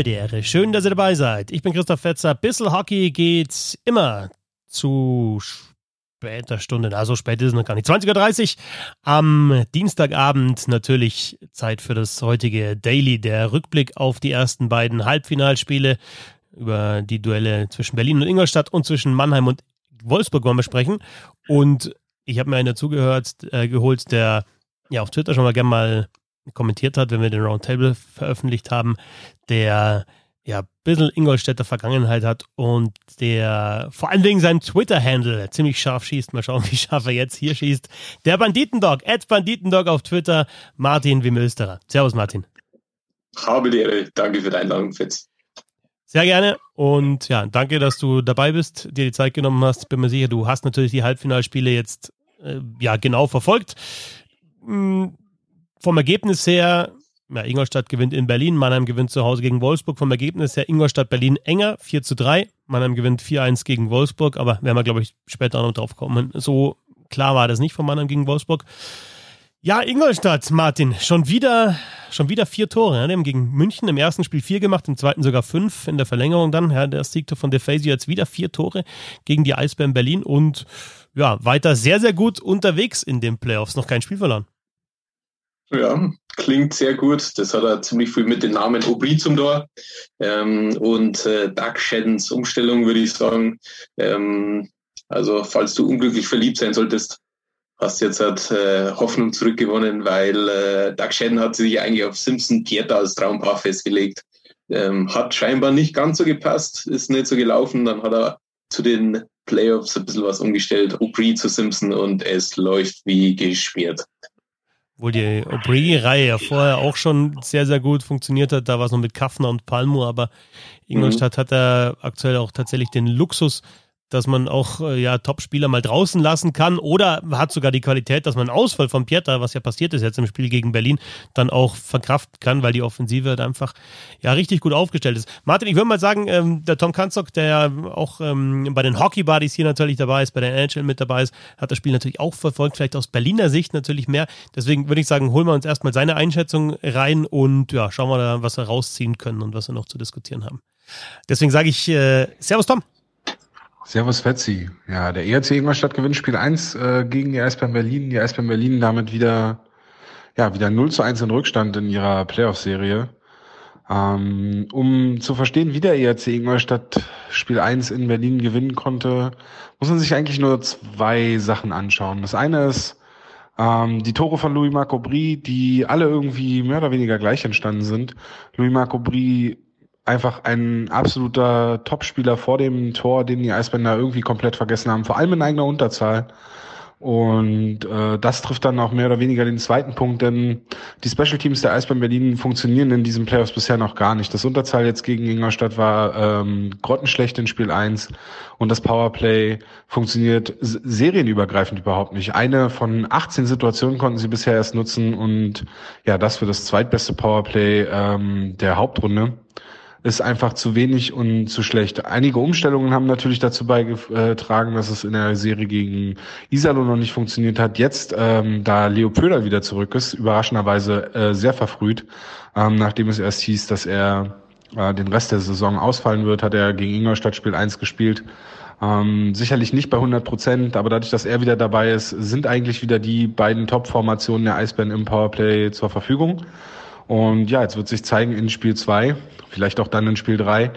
Habe die Ehre. Schön, dass ihr dabei seid. Ich bin Christoph Fetzer. Bissel Hockey geht immer zu später Stunde. Also spät ist es noch gar nicht. 20.30 Uhr am Dienstagabend natürlich Zeit für das heutige Daily. Der Rückblick auf die ersten beiden Halbfinalspiele über die Duelle zwischen Berlin und Ingolstadt und zwischen Mannheim und Wolfsburg wollen wir sprechen. Und ich habe mir einen dazugehört, äh, geholt, der ja auf Twitter schon mal gerne mal kommentiert hat, wenn wir den Roundtable veröffentlicht haben, der ja ein bisschen Ingolstädter Vergangenheit hat und der vor allen Dingen seinen Twitter-Handle ziemlich scharf schießt. Mal schauen, wie scharf er jetzt hier schießt. Der Banditendog, Ed Banditendog auf Twitter, Martin Wimösterer. Servus, Martin. Habe die Ehre. Danke für die Einladung, Fitz. Sehr gerne und ja, danke, dass du dabei bist, dir die Zeit genommen hast. Bin mir sicher, du hast natürlich die Halbfinalspiele jetzt äh, ja genau verfolgt. Hm, vom Ergebnis her, ja, Ingolstadt gewinnt in Berlin, Mannheim gewinnt zu Hause gegen Wolfsburg. Vom Ergebnis her Ingolstadt-Berlin enger, 4 zu 3. Mannheim gewinnt 4-1 gegen Wolfsburg, aber werden wir, glaube ich, später auch noch drauf kommen. So klar war das nicht von Mannheim gegen Wolfsburg. Ja, Ingolstadt, Martin, schon wieder, schon wieder vier Tore. Ja, die haben gegen München im ersten Spiel vier gemacht, im zweiten sogar fünf in der Verlängerung dann. Ja, der siegte von DeFazio jetzt wieder vier Tore gegen die Eisbären Berlin und ja, weiter sehr, sehr gut unterwegs in den Playoffs. Noch kein Spiel verloren. Ja, klingt sehr gut. Das hat er ziemlich viel mit dem Namen Aubry zum Tor. Ähm, und äh, Doug Shaddens Umstellung, würde ich sagen. Ähm, also, falls du unglücklich verliebt sein solltest, hast jetzt halt, äh, Hoffnung zurückgewonnen, weil äh, Doug Shedden hat sich eigentlich auf Simpson Pieter als Traumpaar festgelegt. Ähm, hat scheinbar nicht ganz so gepasst, ist nicht so gelaufen. Dann hat er zu den Playoffs ein bisschen was umgestellt. Aubry zu Simpson und es läuft wie geschmiert. Obwohl die Aubry-Reihe ja vorher auch schon sehr, sehr gut funktioniert hat. Da war es noch mit Kaffner und Palmo, aber Ingolstadt mhm. hat da aktuell auch tatsächlich den Luxus, dass man auch äh, ja Top-Spieler mal draußen lassen kann oder hat sogar die Qualität, dass man Ausfall von Pieter, was ja passiert ist jetzt im Spiel gegen Berlin, dann auch verkraften kann, weil die Offensive halt einfach ja richtig gut aufgestellt ist. Martin, ich würde mal sagen, ähm, der Tom Kanzok, der ja auch ähm, bei den Hockey Buddies hier natürlich dabei ist, bei der NHL mit dabei ist, hat das Spiel natürlich auch verfolgt, vielleicht aus Berliner Sicht natürlich mehr. Deswegen würde ich sagen, holen wir uns erstmal seine Einschätzung rein und ja, schauen wir da, was wir rausziehen können und was wir noch zu diskutieren haben. Deswegen sage ich äh, Servus Tom. Servus Fetzi. Ja, der ERC Ingolstadt gewinnt Spiel 1 äh, gegen die Eisbären Berlin. Die Eisbären Berlin damit wieder, ja, wieder 0 zu 1 in Rückstand in ihrer Playoff-Serie. Ähm, um zu verstehen, wie der ERC Ingolstadt Spiel 1 in Berlin gewinnen konnte, muss man sich eigentlich nur zwei Sachen anschauen. Das eine ist ähm, die Tore von Louis Marco Brie, die alle irgendwie mehr oder weniger gleich entstanden sind. Louis Marco Brie einfach ein absoluter Topspieler vor dem Tor, den die Eisbänder irgendwie komplett vergessen haben, vor allem in eigener Unterzahl. Und äh, das trifft dann auch mehr oder weniger den zweiten Punkt, denn die Special Teams der Eisbären Berlin funktionieren in diesen Playoffs bisher noch gar nicht. Das Unterzahl jetzt gegen Ingolstadt war ähm, grottenschlecht in Spiel 1 und das Powerplay funktioniert serienübergreifend überhaupt nicht. Eine von 18 Situationen konnten sie bisher erst nutzen und ja, das für das zweitbeste Powerplay ähm, der Hauptrunde ist einfach zu wenig und zu schlecht. Einige Umstellungen haben natürlich dazu beigetragen, dass es in der Serie gegen Isalo noch nicht funktioniert hat. Jetzt, ähm, da Leo Pöder wieder zurück ist, überraschenderweise äh, sehr verfrüht, ähm, nachdem es erst hieß, dass er äh, den Rest der Saison ausfallen wird, hat er gegen Ingolstadt Spiel 1 gespielt. Ähm, sicherlich nicht bei 100 Prozent, aber dadurch, dass er wieder dabei ist, sind eigentlich wieder die beiden Top-Formationen der Eisbären im Powerplay zur Verfügung. Und ja, jetzt wird sich zeigen in Spiel zwei, vielleicht auch dann in Spiel drei,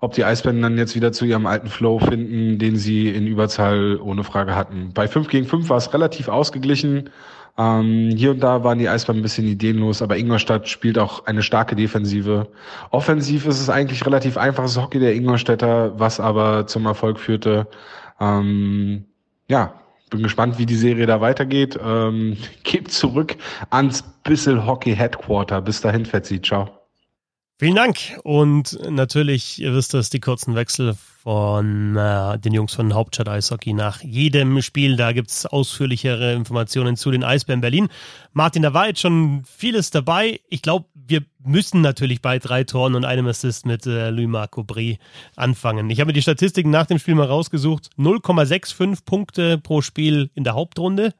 ob die Eisbären dann jetzt wieder zu ihrem alten Flow finden, den sie in Überzahl ohne Frage hatten. Bei 5 gegen 5 war es relativ ausgeglichen. Ähm, hier und da waren die Eisbären ein bisschen ideenlos, aber Ingolstadt spielt auch eine starke Defensive. Offensiv ist es eigentlich relativ einfaches Hockey der Ingolstädter, was aber zum Erfolg führte. Ähm, ja, bin gespannt, wie die Serie da weitergeht. Ähm, gebt zurück ans Bissel Hockey Headquarter. Bis dahin, Fetzi. Ciao. Vielen Dank. Und natürlich, ihr wisst es, die kurzen Wechsel von äh, den Jungs von Hauptstadt Eishockey nach jedem Spiel. Da gibt es ausführlichere Informationen zu den Eisbären Berlin. Martin, da war jetzt schon vieles dabei. Ich glaube, wir müssen natürlich bei drei Toren und einem Assist mit äh, Louis-Marc Aubry anfangen. Ich habe mir die Statistiken nach dem Spiel mal rausgesucht. 0,65 Punkte pro Spiel in der Hauptrunde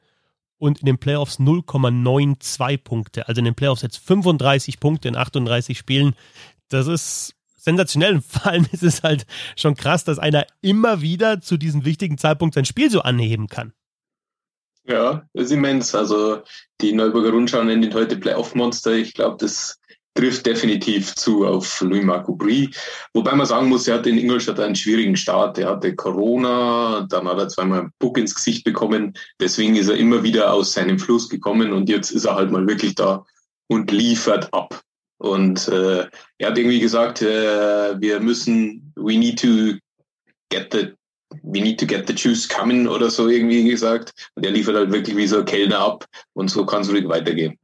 und in den Playoffs 0,92 Punkte. Also in den Playoffs jetzt 35 Punkte in 38 Spielen. das ist sensationell. Vor allem ist es halt schon krass, dass einer immer wieder zu diesem wichtigen Zeitpunkt sein Spiel so anheben kann. Ja, das ist immens. Also die Neuburger Rundschau nennt ihn heute Playoff-Monster. Ich glaube, das trifft definitiv zu auf Louis-Marc Aubry. Wobei man sagen muss, er hatte in Ingolstadt einen schwierigen Start. Er hatte Corona, dann hat er zweimal einen Puck ins Gesicht bekommen. Deswegen ist er immer wieder aus seinem Fluss gekommen und jetzt ist er halt mal wirklich da und liefert ab. Und äh, er hat irgendwie gesagt, äh, wir müssen, we need to get the we need to get the juice coming oder so irgendwie gesagt. Und er liefert halt wirklich wie so ein Kellner ab und so kann es ruhig weitergehen.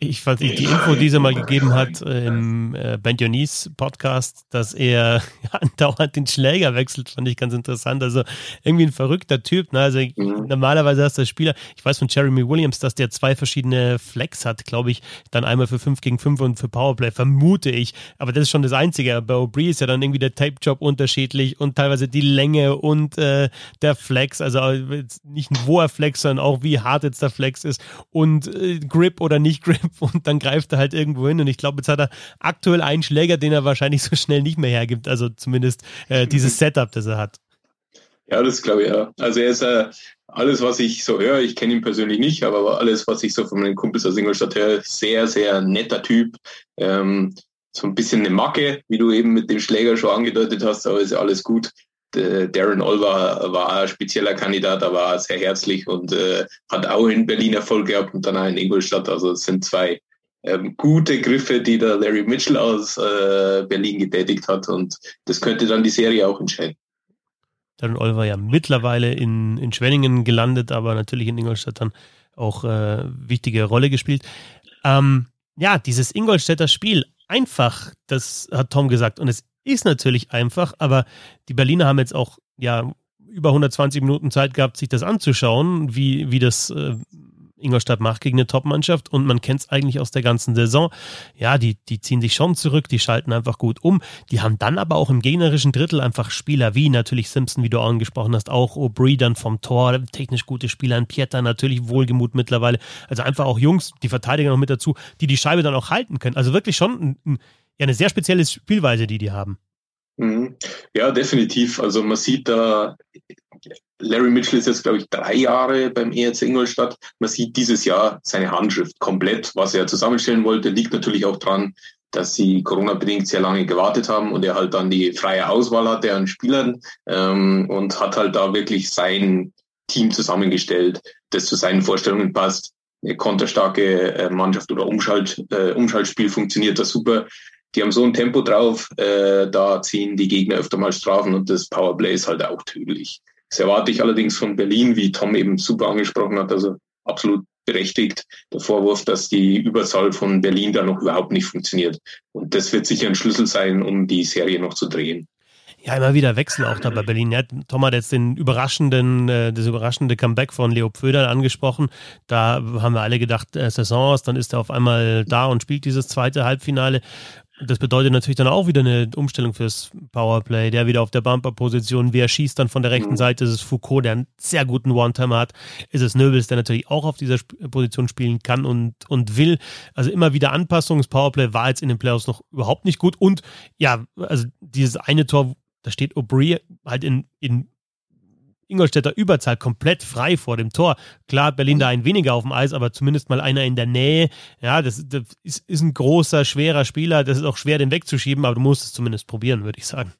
Ich fand die, die Info, die er mal gegeben hat im äh, Ben Dionys Podcast, dass er andauernd den Schläger wechselt, fand ich ganz interessant. Also irgendwie ein verrückter Typ. Ne? Also mhm. normalerweise hast du Spieler, ich weiß von Jeremy Williams, dass der zwei verschiedene Flex hat, glaube ich, dann einmal für 5 gegen 5 und für Powerplay, vermute ich. Aber das ist schon das Einzige. Bei Aubry ist ja dann irgendwie der Tape-Job unterschiedlich und teilweise die Länge und äh, der Flex, also nicht wo er flex, sondern auch wie hart jetzt der Flex ist und äh, Grip oder nicht Grip und dann greift er halt irgendwo hin. Und ich glaube, jetzt hat er aktuell einen Schläger, den er wahrscheinlich so schnell nicht mehr hergibt. Also zumindest äh, dieses Setup, das er hat. Ja, das glaube ich ja. Also er ist äh, alles, was ich so höre, ich kenne ihn persönlich nicht, aber alles, was ich so von meinen Kumpels aus Ingolstadt höre, sehr, sehr netter Typ. Ähm, so ein bisschen eine Macke, wie du eben mit dem Schläger schon angedeutet hast, aber ist ja alles gut. Darren Olver war ein spezieller Kandidat, er war sehr herzlich und äh, hat auch in Berlin Erfolg gehabt und dann auch in Ingolstadt. Also es sind zwei ähm, gute Griffe, die der Larry Mitchell aus äh, Berlin getätigt hat und das könnte dann die Serie auch entscheiden. Darren Olver ja mittlerweile in, in Schwenningen gelandet, aber natürlich in Ingolstadt dann auch äh, wichtige Rolle gespielt. Ähm, ja, dieses Ingolstädter Spiel, einfach, das hat Tom gesagt und es ist natürlich einfach, aber die Berliner haben jetzt auch ja über 120 Minuten Zeit gehabt, sich das anzuschauen, wie, wie das äh, Ingolstadt macht gegen eine Top-Mannschaft und man kennt es eigentlich aus der ganzen Saison. Ja, die, die ziehen sich schon zurück, die schalten einfach gut um. Die haben dann aber auch im gegnerischen Drittel einfach Spieler wie natürlich Simpson, wie du angesprochen hast, auch Aubry dann vom Tor, technisch gute Spieler, ein Pieter natürlich wohlgemut mittlerweile. Also einfach auch Jungs, die Verteidiger noch mit dazu, die die Scheibe dann auch halten können. Also wirklich schon ein, ein ja eine sehr spezielle Spielweise, die die haben. Mhm. Ja, definitiv. Also man sieht da, Larry Mitchell ist jetzt, glaube ich, drei Jahre beim ERC Ingolstadt. Man sieht dieses Jahr seine Handschrift komplett. Was er zusammenstellen wollte, liegt natürlich auch dran, dass sie Corona-bedingt sehr lange gewartet haben und er halt dann die freie Auswahl hatte an Spielern ähm, und hat halt da wirklich sein Team zusammengestellt, das zu seinen Vorstellungen passt. Eine konterstarke äh, Mannschaft oder Umschalt, äh, Umschaltspiel funktioniert da super die haben so ein Tempo drauf, äh, da ziehen die Gegner öfter mal Strafen und das Powerplay ist halt auch tödlich. Das erwarte ich allerdings von Berlin, wie Tom eben super angesprochen hat, also absolut berechtigt, der Vorwurf, dass die Überzahl von Berlin da noch überhaupt nicht funktioniert. Und das wird sicher ein Schlüssel sein, um die Serie noch zu drehen. Ja, immer wieder Wechsel auch da bei Berlin. Ja, Tom hat jetzt den überraschenden, äh, das überraschende Comeback von Leo Pföder angesprochen. Da haben wir alle gedacht, äh, Saison aus, dann ist er auf einmal da und spielt dieses zweite Halbfinale. Das bedeutet natürlich dann auch wieder eine Umstellung fürs Powerplay. Der wieder auf der Bumper-Position. Wer schießt dann von der rechten mhm. Seite? Ist es Foucault, der einen sehr guten One-Timer hat? Ist es Nöbels, der natürlich auch auf dieser Position spielen kann und, und will? Also immer wieder Anpassungen. Das Powerplay war jetzt in den Playoffs noch überhaupt nicht gut. Und ja, also dieses eine Tor, da steht Aubry halt in, in Ingolstädter Überzahl komplett frei vor dem Tor. Klar, Berlin da ein weniger auf dem Eis, aber zumindest mal einer in der Nähe. Ja, das, das ist, ist, ein großer, schwerer Spieler. Das ist auch schwer, den wegzuschieben, aber du musst es zumindest probieren, würde ich sagen.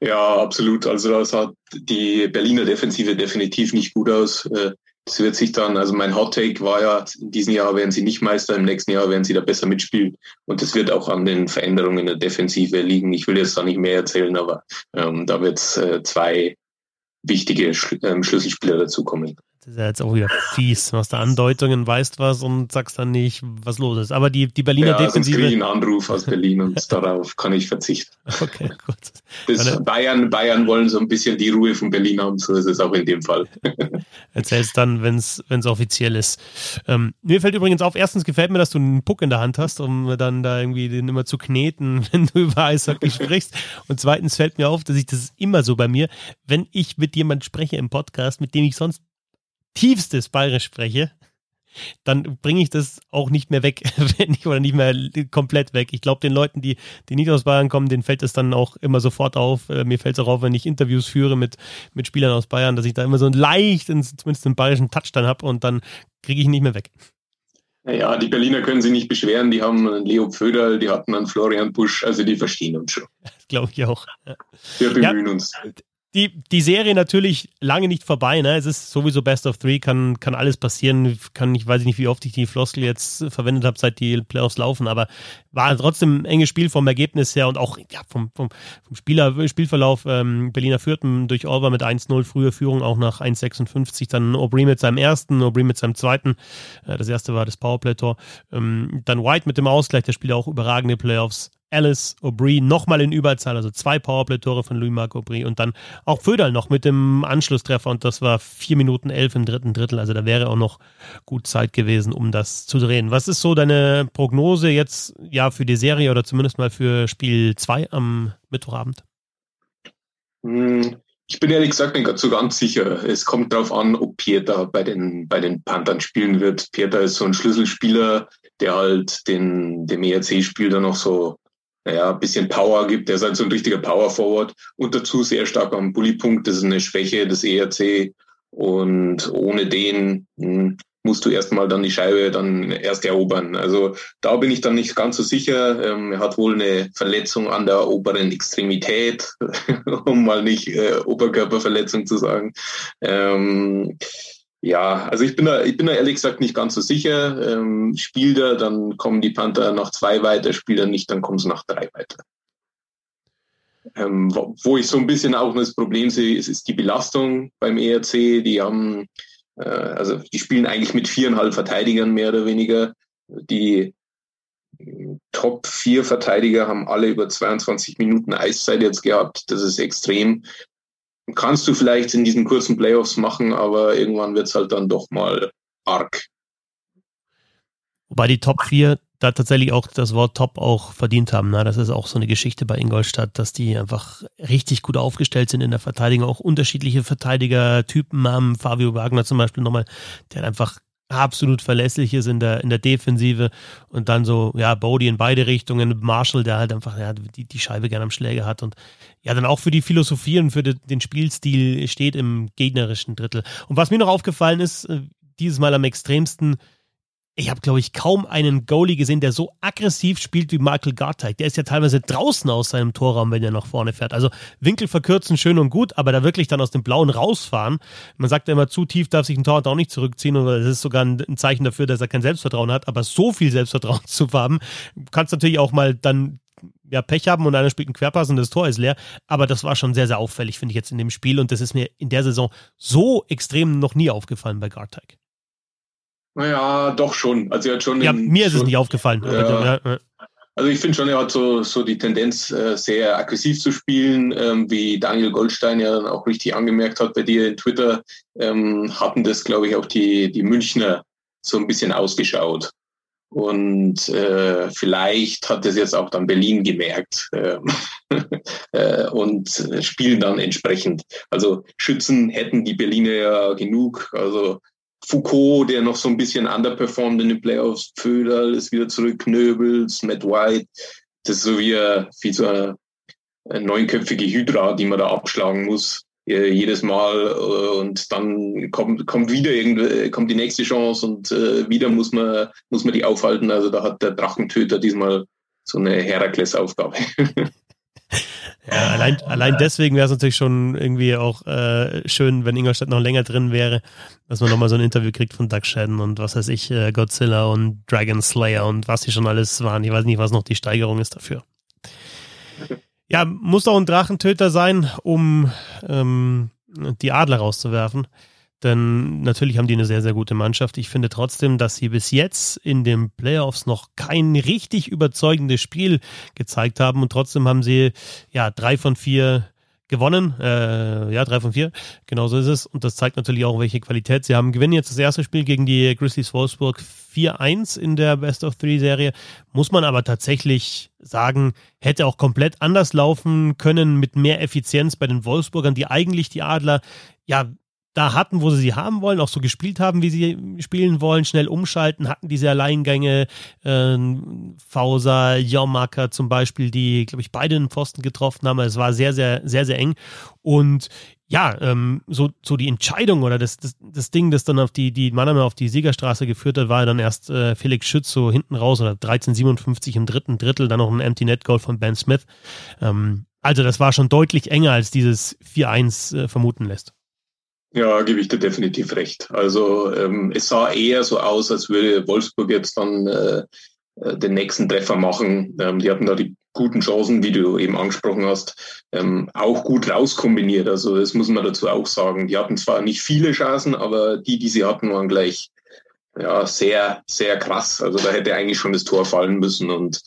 Ja, absolut. Also das sah die Berliner Defensive definitiv nicht gut aus. Äh, das wird sich dann, also mein Hot Take war ja, in diesem Jahr werden sie nicht Meister, im nächsten Jahr werden sie da besser mitspielen. Und das wird auch an den Veränderungen in der Defensive liegen. Ich will jetzt da nicht mehr erzählen, aber ähm, da wird es äh, zwei wichtige ähm, Schlüsselspieler dazukommen. Das ist ja jetzt auch wieder fies. Du machst da Andeutungen, weißt was und sagst dann nicht, was los ist. Aber die, die Berliner ja, Defensive. Sonst kriege ich einen Anruf aus Berlin und darauf kann ich verzichten. Okay, gut. Das Bayern, Bayern wollen so ein bisschen die Ruhe von Berlin haben, so ist es auch in dem Fall. Erzählst dann, wenn es offiziell ist. Ähm, mir fällt übrigens auf, erstens gefällt mir, dass du einen Puck in der Hand hast, um dann da irgendwie den immer zu kneten, wenn du über Eishockey sprichst. Und zweitens fällt mir auf, dass ich das immer so bei mir, wenn ich mit jemand spreche im Podcast, mit dem ich sonst tiefstes Bayerisch spreche, dann bringe ich das auch nicht mehr weg, wenn ich, oder nicht mehr komplett weg. Ich glaube, den Leuten, die, die nicht aus Bayern kommen, denen fällt es dann auch immer sofort auf. Äh, mir fällt es auch auf, wenn ich Interviews führe mit, mit Spielern aus Bayern, dass ich da immer so einen leichten, zumindest einen bayerischen Touch dann habe und dann kriege ich ihn nicht mehr weg. Ja, die Berliner können sich nicht beschweren. Die haben einen Leo Pföderl, die hatten einen Florian Busch, also die verstehen uns schon. Das glaube ich auch. Wir bemühen ja, uns die, die Serie natürlich lange nicht vorbei. Ne? Es ist sowieso Best of Three, kann, kann alles passieren. Kann, ich weiß nicht, wie oft ich die Floskel jetzt verwendet habe, seit die Playoffs laufen, aber war trotzdem ein enges Spiel vom Ergebnis her und auch ja, vom, vom, vom Spieler, Spielverlauf. Ähm, Berliner führten durch Orwa mit 1-0, frühe Führung auch nach 1-56, dann Aubry mit seinem ersten, Aubry mit seinem zweiten. Äh, das erste war das Powerplay-Tor. Ähm, dann White mit dem Ausgleich, der spielt auch überragende Playoffs. Alice Aubry nochmal in Überzahl, also zwei Powerplay-Tore von Louis-Marc Aubry und dann auch Föderl noch mit dem Anschlusstreffer und das war vier Minuten elf im dritten Drittel, also da wäre auch noch gut Zeit gewesen, um das zu drehen. Was ist so deine Prognose jetzt ja für die Serie oder zumindest mal für Spiel 2 am Mittwochabend? Hm, ich bin ehrlich gesagt nicht so ganz sicher. Es kommt darauf an, ob Pieter bei den, bei den Panthern spielen wird. Pieter ist so ein Schlüsselspieler, der halt den, dem ERC-Spiel dann noch so naja, ein bisschen Power gibt. Der ist halt so ein richtiger Power Forward und dazu sehr stark am Bullypunkt. Das ist eine Schwäche des ERC. Und ohne den hm, musst du erstmal dann die Scheibe dann erst erobern. Also da bin ich dann nicht ganz so sicher. Ähm, er hat wohl eine Verletzung an der oberen Extremität, um mal nicht äh, Oberkörperverletzung zu sagen. Ähm, ja, also ich bin da, ich bin da ehrlich gesagt nicht ganz so sicher. Ähm, spielt er, dann kommen die Panther nach zwei weiter, spielt er nicht, dann kommen sie nach drei weiter. Ähm, wo, wo, ich so ein bisschen auch das Problem sehe, ist, ist die Belastung beim ERC. Die haben, äh, also die spielen eigentlich mit viereinhalb Verteidigern mehr oder weniger. Die Top vier Verteidiger haben alle über 22 Minuten Eiszeit jetzt gehabt. Das ist extrem kannst du vielleicht in diesen kurzen Playoffs machen, aber irgendwann wird es halt dann doch mal arg. Wobei die Top 4 da tatsächlich auch das Wort Top auch verdient haben. Ne? Das ist auch so eine Geschichte bei Ingolstadt, dass die einfach richtig gut aufgestellt sind in der Verteidigung, auch unterschiedliche Verteidigertypen haben. Fabio Wagner zum Beispiel nochmal, der einfach absolut verlässlich ist in der, in der Defensive und dann so, ja, Bodie in beide Richtungen, Marshall, der halt einfach ja, die, die Scheibe gerne am Schläger hat und ja, dann auch für die Philosophie und für den Spielstil steht im gegnerischen Drittel. Und was mir noch aufgefallen ist, äh, dieses Mal am extremsten, ich habe, glaube ich, kaum einen Goalie gesehen, der so aggressiv spielt wie Michael Garteig. Der ist ja teilweise draußen aus seinem Torraum, wenn er nach vorne fährt. Also Winkel verkürzen schön und gut, aber da wirklich dann aus dem Blauen rausfahren. Man sagt ja immer, zu tief darf sich ein Torwart auch nicht zurückziehen und das ist sogar ein Zeichen dafür, dass er kein Selbstvertrauen hat. Aber so viel Selbstvertrauen zu haben, kannst natürlich auch mal dann ja, Pech haben und einer spielt einen Querpass und das Tor ist leer. Aber das war schon sehr, sehr auffällig, finde ich jetzt in dem Spiel. Und das ist mir in der Saison so extrem noch nie aufgefallen bei Garteig. Naja, doch schon. Also er hat schon. Ja, mir ist es nicht aufgefallen. Ja. Also ich finde schon, er hat so, so die Tendenz, äh, sehr aggressiv zu spielen, ähm, wie Daniel Goldstein ja dann auch richtig angemerkt hat bei dir in Twitter, ähm, hatten das, glaube ich, auch die, die Münchner so ein bisschen ausgeschaut. Und äh, vielleicht hat das jetzt auch dann Berlin gemerkt äh, äh, und spielen dann entsprechend. Also Schützen hätten die Berliner ja genug. Also Foucault, der noch so ein bisschen underperformed in den Playoffs, Föderl ist wieder zurück, Nöbels, Matt White. Das ist so wie, wie so eine, eine neunköpfige Hydra, die man da abschlagen muss äh, jedes Mal äh, und dann kommt, kommt wieder irgendwie, kommt die nächste Chance und äh, wieder muss man, muss man die aufhalten. Also da hat der Drachentöter diesmal so eine Herakles-Aufgabe. Ja, allein, allein deswegen wäre es natürlich schon irgendwie auch äh, schön, wenn Ingolstadt noch länger drin wäre, dass man nochmal so ein Interview kriegt von Doug Shadden und was weiß ich, äh, Godzilla und Dragon Slayer und was sie schon alles waren. Ich weiß nicht, was noch die Steigerung ist dafür. Ja, muss doch ein Drachentöter sein, um ähm, die Adler rauszuwerfen. Denn natürlich haben die eine sehr, sehr gute Mannschaft. Ich finde trotzdem, dass sie bis jetzt in den Playoffs noch kein richtig überzeugendes Spiel gezeigt haben. Und trotzdem haben sie ja drei von vier gewonnen. Äh, ja, drei von vier. Genauso ist es. Und das zeigt natürlich auch, welche Qualität sie haben. Gewinnen jetzt das erste Spiel gegen die Grizzlies Wolfsburg 4-1 in der Best of Three Serie. Muss man aber tatsächlich sagen, hätte auch komplett anders laufen können mit mehr Effizienz bei den Wolfsburgern, die eigentlich die Adler ja da hatten, wo sie sie haben wollen, auch so gespielt haben, wie sie spielen wollen, schnell umschalten, hatten diese Alleingänge, äh, Fauser, Jomaker zum Beispiel, die, glaube ich, beide den Pfosten getroffen haben. Es war sehr, sehr, sehr, sehr eng. Und ja, ähm, so, so die Entscheidung oder das, das, das Ding, das dann auf die, die Mannheim auf die Siegerstraße geführt hat, war dann erst äh, Felix Schütz so hinten raus oder 13,57 im dritten Drittel, dann noch ein Empty Net Goal von Ben Smith. Ähm, also das war schon deutlich enger, als dieses 4-1 äh, vermuten lässt. Ja, gebe ich dir definitiv recht. Also ähm, es sah eher so aus, als würde Wolfsburg jetzt dann äh, äh, den nächsten Treffer machen. Ähm, die hatten da die guten Chancen, wie du eben angesprochen hast, ähm, auch gut rauskombiniert. Also das muss man dazu auch sagen. Die hatten zwar nicht viele Chancen, aber die, die sie hatten, waren gleich ja, sehr, sehr krass. Also da hätte eigentlich schon das Tor fallen müssen. Und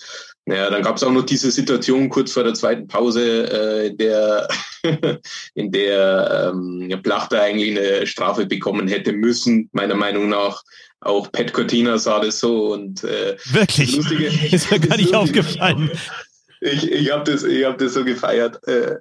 naja, dann gab es auch noch diese Situation kurz vor der zweiten Pause, äh, in der, in der ähm, Plachter eigentlich eine Strafe bekommen hätte müssen, meiner Meinung nach. Auch Pat Cortina sah das so und äh, wirklich das Lustige, ist mir gar nicht aufgefallen. Ich, ich habe das, ich hab das so gefeiert. Äh,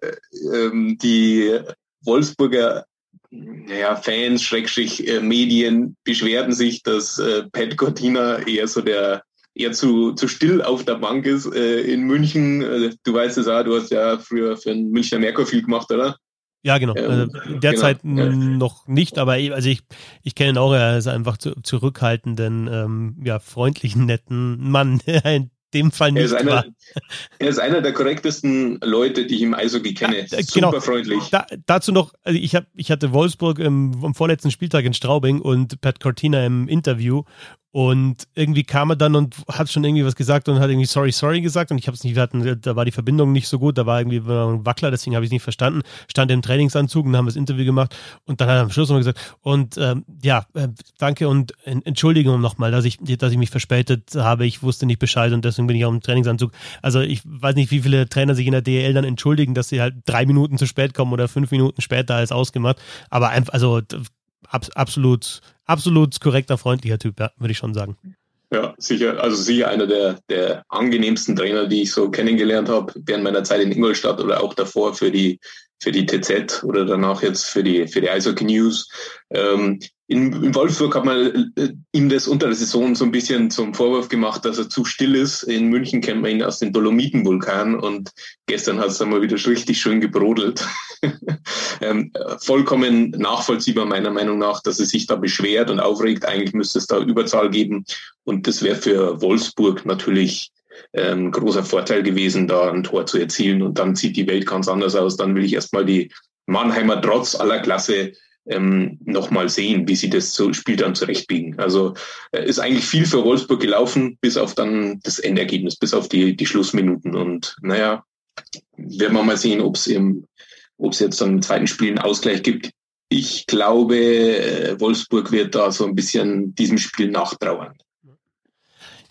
ähm, die Wolfsburger naja, Fans, Schrägstrich, äh, Medien beschwerten sich, dass äh, Pat Cortina eher so der eher zu, zu still auf der Bank ist äh, in München. Äh, du weißt es auch, du hast ja früher für den Münchner Merkur viel gemacht, oder? Ja, genau. Ähm, also derzeit genau, noch nicht, aber also ich, ich kenne ihn auch, er ist einfach zu, zurückhaltenden, ähm, ja, freundlichen, netten Mann, dem Fall nicht er ist, einer, er ist einer der korrektesten Leute, die ich im Eishockey kenne. Ja, genau. Super freundlich. Da, dazu noch, also ich, hab, ich hatte Wolfsburg im, am vorletzten Spieltag in Straubing und Pat Cortina im Interview und irgendwie kam er dann und hat schon irgendwie was gesagt und hat irgendwie sorry, sorry gesagt. Und ich habe es nicht, wir hatten, da war die Verbindung nicht so gut, da war irgendwie ein Wackler, deswegen habe ich es nicht verstanden. Stand im Trainingsanzug und haben das Interview gemacht und dann hat er am Schluss nochmal gesagt, und ähm, ja, äh, danke und Entschuldigung nochmal, dass ich, dass ich mich verspätet habe. Ich wusste nicht Bescheid und deswegen bin ich auch im Trainingsanzug. Also ich weiß nicht, wie viele Trainer sich in der DL dann entschuldigen, dass sie halt drei Minuten zu spät kommen oder fünf Minuten später als ausgemacht. Aber einfach, also ab, absolut, absolut korrekter, freundlicher Typ, ja, würde ich schon sagen. Ja, sicher. Also sicher einer der, der angenehmsten Trainer, die ich so kennengelernt habe während meiner Zeit in Ingolstadt oder auch davor für die für die TZ oder danach jetzt für die für die Eishockey News. Ähm, in, in Wolfsburg hat man äh, ihm das unter der Saison so ein bisschen zum Vorwurf gemacht, dass er zu still ist. In München kennt man ihn aus den Dolomitenvulkan und gestern hat es dann mal wieder richtig schön gebrodelt. ähm, vollkommen nachvollziehbar meiner Meinung nach, dass er sich da beschwert und aufregt. Eigentlich müsste es da Überzahl geben und das wäre für Wolfsburg natürlich ein ähm, großer Vorteil gewesen, da ein Tor zu erzielen und dann sieht die Welt ganz anders aus. Dann will ich erstmal die Mannheimer trotz aller Klasse ähm, nochmal sehen, wie sie das so Spiel dann zurechtbiegen. Also äh, ist eigentlich viel für Wolfsburg gelaufen, bis auf dann das Endergebnis, bis auf die, die Schlussminuten. Und naja, werden wir mal sehen, ob es jetzt dann im zweiten Spiel einen Ausgleich gibt. Ich glaube, äh, Wolfsburg wird da so ein bisschen diesem Spiel nachtrauern.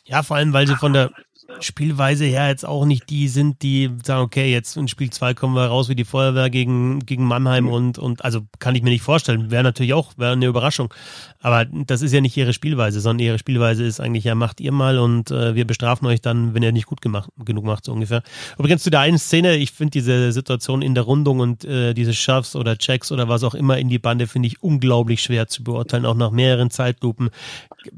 Ja, vor allem, weil sie von der Spielweise her jetzt auch nicht die sind, die sagen, okay, jetzt in Spiel 2 kommen wir raus wie die Feuerwehr gegen, gegen Mannheim und, und also kann ich mir nicht vorstellen. Wäre natürlich auch, wäre eine Überraschung. Aber das ist ja nicht ihre Spielweise, sondern ihre Spielweise ist eigentlich, ja, macht ihr mal und äh, wir bestrafen euch dann, wenn ihr nicht gut gemacht, genug macht, so ungefähr. Übrigens zu der einen Szene, ich finde diese Situation in der Rundung und äh, diese Schaffs oder Checks oder was auch immer in die Bande, finde ich unglaublich schwer zu beurteilen, auch nach mehreren Zeitlupen.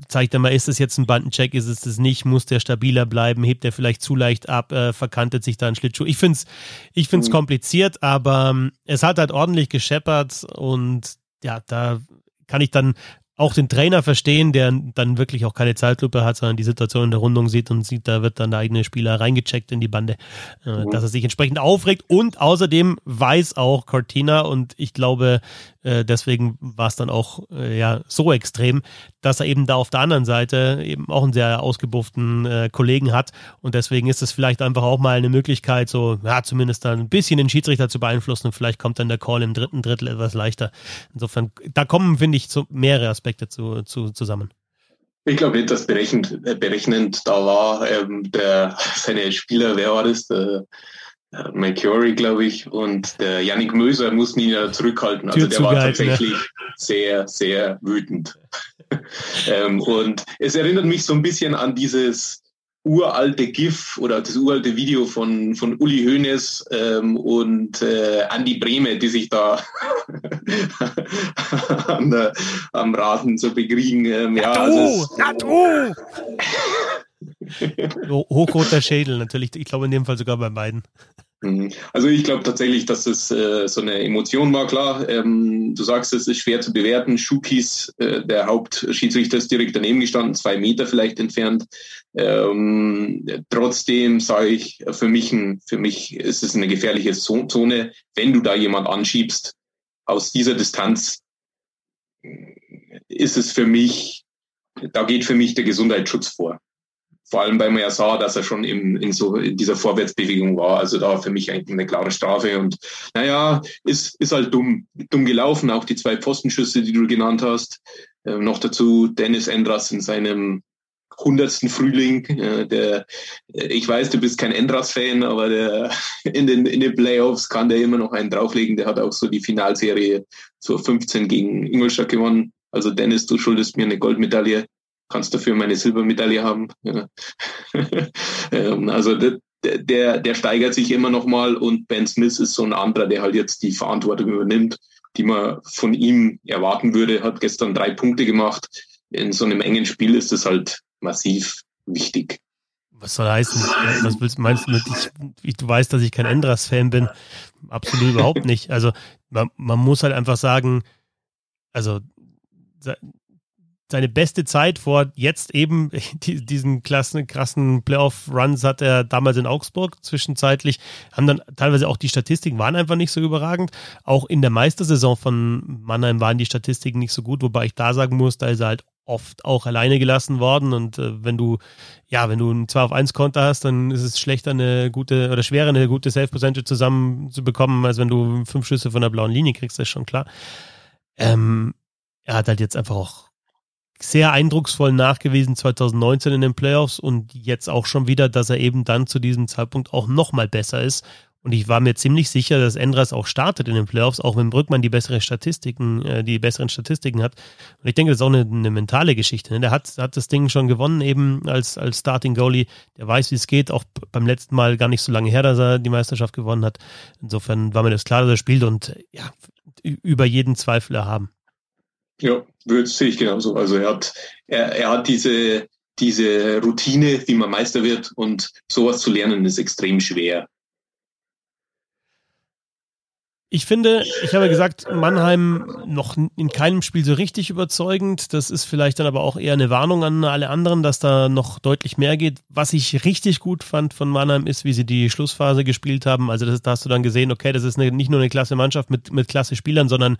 Zeigt er mal, ist es jetzt ein Bandencheck, ist es das nicht, muss der stabiler bleiben, hebt er vielleicht zu leicht ab, äh, verkantet sich da ein Schlittschuh. Ich finde es ich find's mhm. kompliziert, aber ähm, es hat halt ordentlich gescheppert und ja, da kann ich dann auch den Trainer verstehen, der dann wirklich auch keine Zeitlupe hat, sondern die Situation in der Rundung sieht und sieht, da wird dann der eigene Spieler reingecheckt in die Bande, äh, mhm. dass er sich entsprechend aufregt. Und außerdem weiß auch Cortina, und ich glaube, äh, deswegen war es dann auch äh, ja so extrem, dass er eben da auf der anderen Seite eben auch einen sehr ausgebufften äh, Kollegen hat. Und deswegen ist es vielleicht einfach auch mal eine Möglichkeit, so ja zumindest dann ein bisschen den Schiedsrichter zu beeinflussen. Und vielleicht kommt dann der Call im dritten Drittel etwas leichter. Insofern, da kommen, finde ich, so mehrere Aspekte zu, zu, zusammen. Ich glaube nicht, dass berechnend, berechnend da war. Ähm, der, seine Spieler, wer war das? Der, äh, McCurry, glaube ich, und der Yannick Möser mussten ihn ja zurückhalten. Also der war tatsächlich ja. sehr, sehr wütend. ähm, und es erinnert mich so ein bisschen an dieses uralte GIF oder das uralte Video von, von Uli Hoeneß ähm, und äh, Andi Brehme, die sich da am, äh, am Raten so bekriegen. Ähm, ja, ja, du! Also ja, du! Hochroter Schädel natürlich. Ich glaube in dem Fall sogar bei beiden. Mhm. Also ich glaube tatsächlich, dass es äh, so eine Emotion war, klar. Ähm, du sagst, es ist schwer zu bewerten. Schukis, äh, der Hauptschiedsrichter, ist direkt daneben gestanden, zwei Meter vielleicht entfernt. Ähm, trotzdem sage ich, für mich, für mich ist es eine gefährliche Zone, wenn du da jemand anschiebst. Aus dieser Distanz ist es für mich, da geht für mich der Gesundheitsschutz vor. Vor allem, weil man ja sah, dass er schon im, in so in dieser Vorwärtsbewegung war. Also da für mich eigentlich eine klare Strafe. Und naja, ist, ist halt dumm, dumm gelaufen. Auch die zwei Pfostenschüsse, die du genannt hast. Äh, noch dazu Dennis Endras in seinem hundertsten Frühling. Äh, der, ich weiß, du bist kein Endras-Fan, aber der, in, den, in den Playoffs kann der immer noch einen drauflegen. Der hat auch so die Finalserie zur 15 gegen Ingolstadt gewonnen. Also Dennis, du schuldest mir eine Goldmedaille kannst dafür meine Silbermedaille haben. Ja. Ähm, also der, der, steigert sich immer noch mal und Ben Smith ist so ein anderer, der halt jetzt die Verantwortung übernimmt, die man von ihm erwarten würde. Hat gestern drei Punkte gemacht. In so einem engen Spiel ist es halt massiv wichtig. Was soll heißen? Was willst, meinst du mit, ich, du weißt, dass ich kein Endras-Fan bin? Absolut überhaupt nicht. Also man, man muss halt einfach sagen, also seine beste Zeit vor jetzt eben diesen klassen, krassen Playoff-Runs hat er damals in Augsburg zwischenzeitlich, haben dann teilweise auch die Statistiken waren einfach nicht so überragend. Auch in der Meistersaison von Mannheim waren die Statistiken nicht so gut, wobei ich da sagen muss, da ist er halt oft auch alleine gelassen worden und äh, wenn du ja, wenn du ein 2 auf 1 Konter hast, dann ist es schlechter eine gute oder schwerer eine gute Safe Percentage zusammen zu bekommen, als wenn du fünf Schüsse von der blauen Linie kriegst, das ist schon klar. Ähm, er hat halt jetzt einfach auch sehr eindrucksvoll nachgewiesen 2019 in den Playoffs und jetzt auch schon wieder, dass er eben dann zu diesem Zeitpunkt auch nochmal besser ist. Und ich war mir ziemlich sicher, dass Endras auch startet in den Playoffs, auch wenn Brückmann die bessere Statistiken, äh, die besseren Statistiken hat. Und ich denke, das ist auch eine, eine mentale Geschichte. Ne? Der hat, hat das Ding schon gewonnen, eben als, als Starting Goalie. Der weiß, wie es geht. Auch beim letzten Mal gar nicht so lange her, dass er die Meisterschaft gewonnen hat. Insofern war mir das klar, dass er spielt und ja, über jeden Zweifel erhaben. Ja, das sehe ich genauso. Also er hat, er, er hat diese, diese Routine, wie man Meister wird und sowas zu lernen ist extrem schwer. Ich finde, ich habe gesagt, Mannheim noch in keinem Spiel so richtig überzeugend. Das ist vielleicht dann aber auch eher eine Warnung an alle anderen, dass da noch deutlich mehr geht. Was ich richtig gut fand von Mannheim ist, wie sie die Schlussphase gespielt haben. Also das, da hast du dann gesehen, okay, das ist eine, nicht nur eine klasse Mannschaft mit, mit klasse Spielern, sondern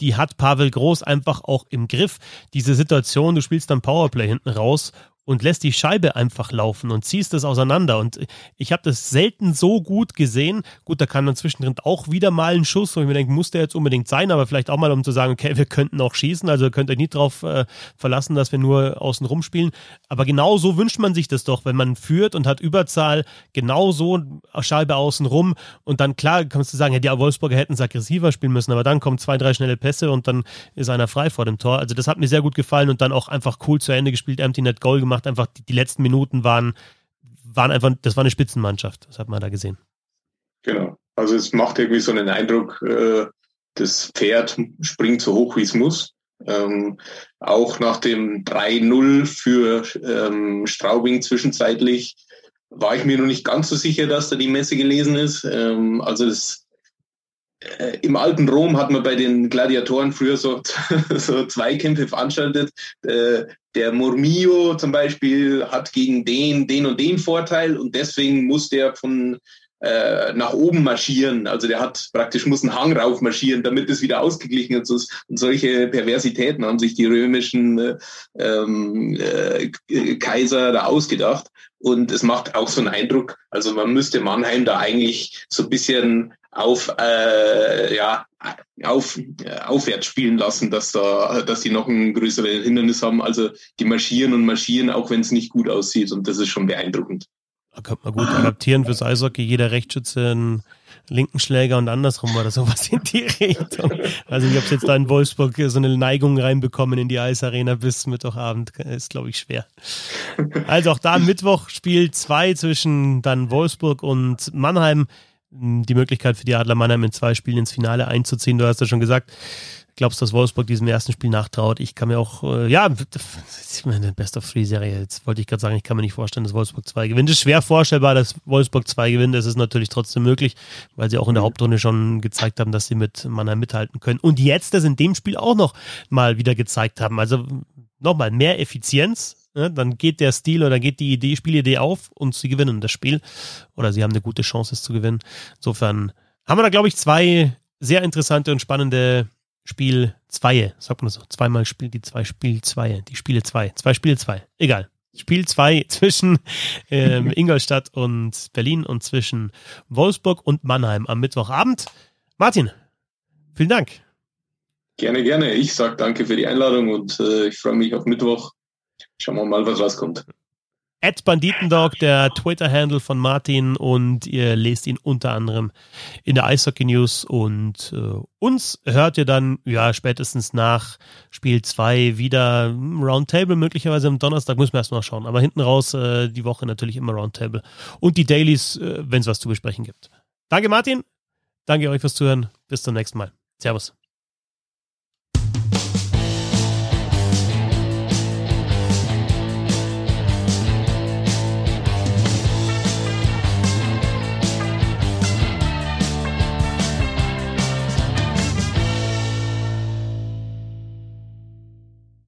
die hat Pavel Groß einfach auch im Griff. Diese Situation, du spielst dann Powerplay hinten raus und lässt die Scheibe einfach laufen und ziehst es auseinander. Und ich habe das selten so gut gesehen. Gut, da kam dann zwischendrin auch wieder mal ein Schuss, wo ich mir denke, muss der jetzt unbedingt sein, aber vielleicht auch mal, um zu sagen, okay, wir könnten auch schießen, also könnt ihr nicht darauf äh, verlassen, dass wir nur außen rum spielen. Aber genau so wünscht man sich das doch, wenn man führt und hat Überzahl, genau so Scheibe außen rum und dann klar kannst du sagen, ja, die Wolfsburger hätten es aggressiver spielen müssen, aber dann kommen zwei, drei schnelle Pässe und dann ist einer frei vor dem Tor. Also das hat mir sehr gut gefallen und dann auch einfach cool zu Ende gespielt, Empty Net Goal gemacht gemacht. Einfach die, die letzten Minuten waren, waren einfach, das war eine Spitzenmannschaft. Das hat man da gesehen. Genau. Also es macht irgendwie so einen Eindruck, äh, das Pferd springt so hoch, wie es muss. Ähm, auch nach dem 3-0 für ähm, Straubing zwischenzeitlich war ich mir noch nicht ganz so sicher, dass da die Messe gelesen ist. Ähm, also das, im alten Rom hat man bei den Gladiatoren früher so, so Zweikämpfe veranstaltet. Äh, der Murmillo zum Beispiel hat gegen den, den und den Vorteil und deswegen muss der von äh, nach oben marschieren. Also der hat praktisch muss einen Hang rauf marschieren, damit es wieder ausgeglichen ist. Und solche Perversitäten haben sich die römischen äh, ähm, äh, Kaiser da ausgedacht. Und es macht auch so einen Eindruck, also man müsste Mannheim da eigentlich so ein bisschen auf, äh, ja, auf, äh, aufwärts spielen lassen, dass da, dass die noch ein größeres Hindernis haben. Also die marschieren und marschieren, auch wenn es nicht gut aussieht. Und das ist schon beeindruckend. Da könnte man gut adaptieren fürs Eishockey. Jeder Rechtsschütze ein, linken Schläger und andersrum oder sowas in die Richtung. Also ich habe jetzt da in Wolfsburg so eine Neigung reinbekommen in die Eisarena bis Mittwochabend. Ist, glaube ich, schwer. Also auch da Mittwoch Spiel 2 zwischen dann Wolfsburg und Mannheim. Die Möglichkeit für die Adler Mannheim in zwei Spielen ins Finale einzuziehen. Du hast ja schon gesagt, glaubst, dass Wolfsburg diesem ersten Spiel nachtraut. Ich kann mir auch, äh, ja, das ist eine Best of Three Serie. Jetzt wollte ich gerade sagen, ich kann mir nicht vorstellen, dass Wolfsburg 2 gewinnt. Es ist schwer vorstellbar, dass Wolfsburg 2 gewinnt. Es ist natürlich trotzdem möglich, weil sie auch in der mhm. Hauptrunde schon gezeigt haben, dass sie mit Mannheim mithalten können. Und jetzt das in dem Spiel auch noch mal wieder gezeigt haben. Also nochmal mehr Effizienz. Ja, dann geht der Stil oder geht die Idee, Spielidee auf und sie gewinnen das Spiel. Oder sie haben eine gute Chance, es zu gewinnen. Insofern haben wir da, glaube ich, zwei sehr interessante und spannende Spiel 2, sagt man so, zweimal Spiel, die zwei Spiel 2, die Spiele 2, zwei Spiele 2, egal. Spiel 2 zwischen ähm, Ingolstadt und Berlin und zwischen Wolfsburg und Mannheim am Mittwochabend. Martin, vielen Dank. Gerne, gerne. Ich sage danke für die Einladung und äh, ich freue mich auf Mittwoch. Schauen wir mal, was rauskommt. At Banditendog, der Twitter-Handle von Martin und ihr lest ihn unter anderem in der Eishockey News und äh, uns hört ihr dann ja spätestens nach Spiel 2 wieder Roundtable, möglicherweise am Donnerstag, müssen wir erst mal schauen, aber hinten raus äh, die Woche natürlich immer Roundtable und die Dailies, äh, wenn es was zu besprechen gibt. Danke Martin, danke euch fürs Zuhören, bis zum nächsten Mal. Servus.